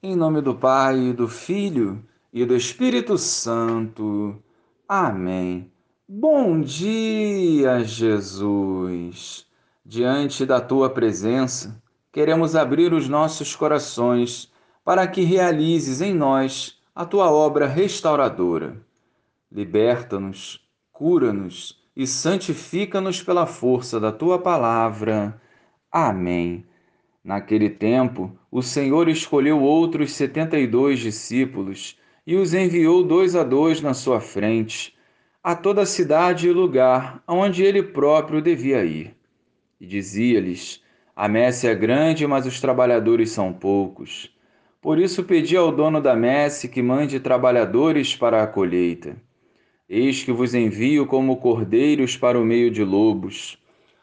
Em nome do Pai, do Filho e do Espírito Santo. Amém. Bom dia, Jesus. Diante da tua presença, queremos abrir os nossos corações para que realizes em nós a tua obra restauradora. Liberta-nos, cura-nos e santifica-nos pela força da tua palavra. Amém. Naquele tempo, o Senhor escolheu outros setenta e dois discípulos e os enviou dois a dois na sua frente, a toda a cidade e lugar aonde ele próprio devia ir. E dizia-lhes: A messe é grande, mas os trabalhadores são poucos. Por isso pedi ao dono da messe que mande trabalhadores para a colheita. Eis que vos envio como cordeiros para o meio de lobos.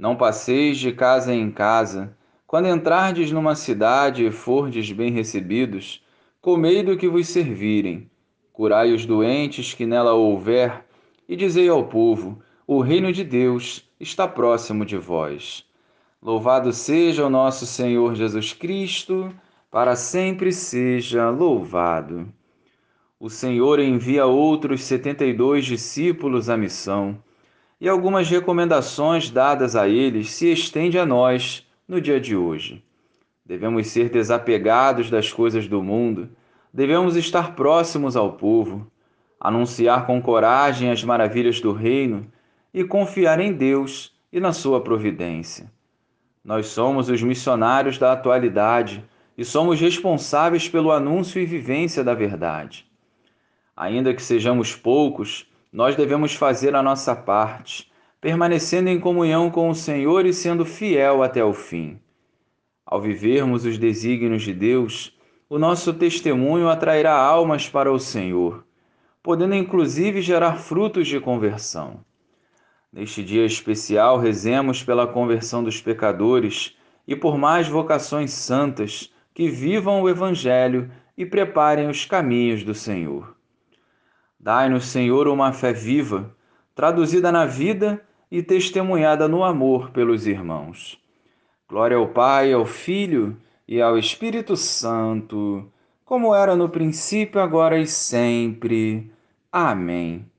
Não passeis de casa em casa. Quando entrardes numa cidade e fordes bem recebidos, comei do que vos servirem. Curai os doentes que nela houver, e dizei ao povo: o reino de Deus está próximo de vós. Louvado seja o nosso Senhor Jesus Cristo, para sempre seja louvado. O Senhor envia outros setenta e dois discípulos à missão e algumas recomendações dadas a eles se estende a nós no dia de hoje. Devemos ser desapegados das coisas do mundo, devemos estar próximos ao povo, anunciar com coragem as maravilhas do reino e confiar em Deus e na sua providência. Nós somos os missionários da atualidade e somos responsáveis pelo anúncio e vivência da verdade. Ainda que sejamos poucos, nós devemos fazer a nossa parte, permanecendo em comunhão com o Senhor e sendo fiel até o fim. Ao vivermos os desígnios de Deus, o nosso testemunho atrairá almas para o Senhor, podendo inclusive gerar frutos de conversão. Neste dia especial, rezemos pela conversão dos pecadores e por mais vocações santas que vivam o Evangelho e preparem os caminhos do Senhor. Dai-nos, Senhor, uma fé viva, traduzida na vida e testemunhada no amor pelos irmãos. Glória ao Pai, ao Filho e ao Espírito Santo, como era no princípio, agora e sempre. Amém.